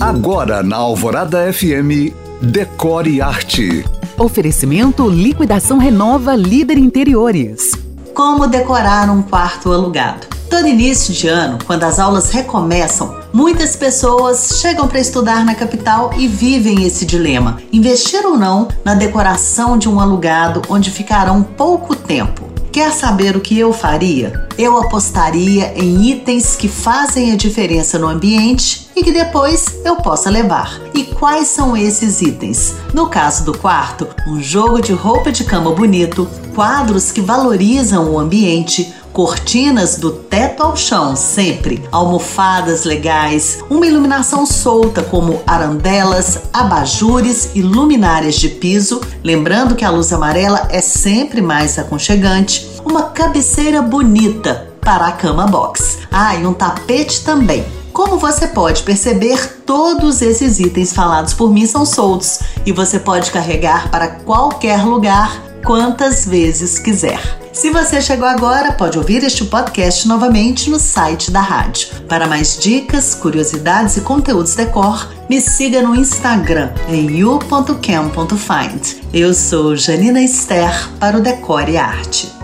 Agora na Alvorada FM, Decore Arte. Oferecimento Liquidação Renova Líder Interiores. Como decorar um quarto alugado? Todo início de ano, quando as aulas recomeçam, muitas pessoas chegam para estudar na capital e vivem esse dilema: investir ou não na decoração de um alugado onde ficarão pouco tempo. Quer saber o que eu faria? Eu apostaria em itens que fazem a diferença no ambiente e que depois eu possa levar. E quais são esses itens? No caso do quarto, um jogo de roupa de cama bonito, quadros que valorizam o ambiente, cortinas do teto ao chão, sempre, almofadas legais, uma iluminação solta como arandelas, abajures e luminárias de piso, lembrando que a luz amarela é sempre mais aconchegante, uma cabeceira bonita para a cama box. Ah, e um tapete também. Como você pode perceber, todos esses itens falados por mim são soltos e você pode carregar para qualquer lugar quantas vezes quiser. Se você chegou agora, pode ouvir este podcast novamente no site da rádio. Para mais dicas, curiosidades e conteúdos decor, me siga no Instagram em you.cam.find. Eu sou Janina Esther para o Decore Arte.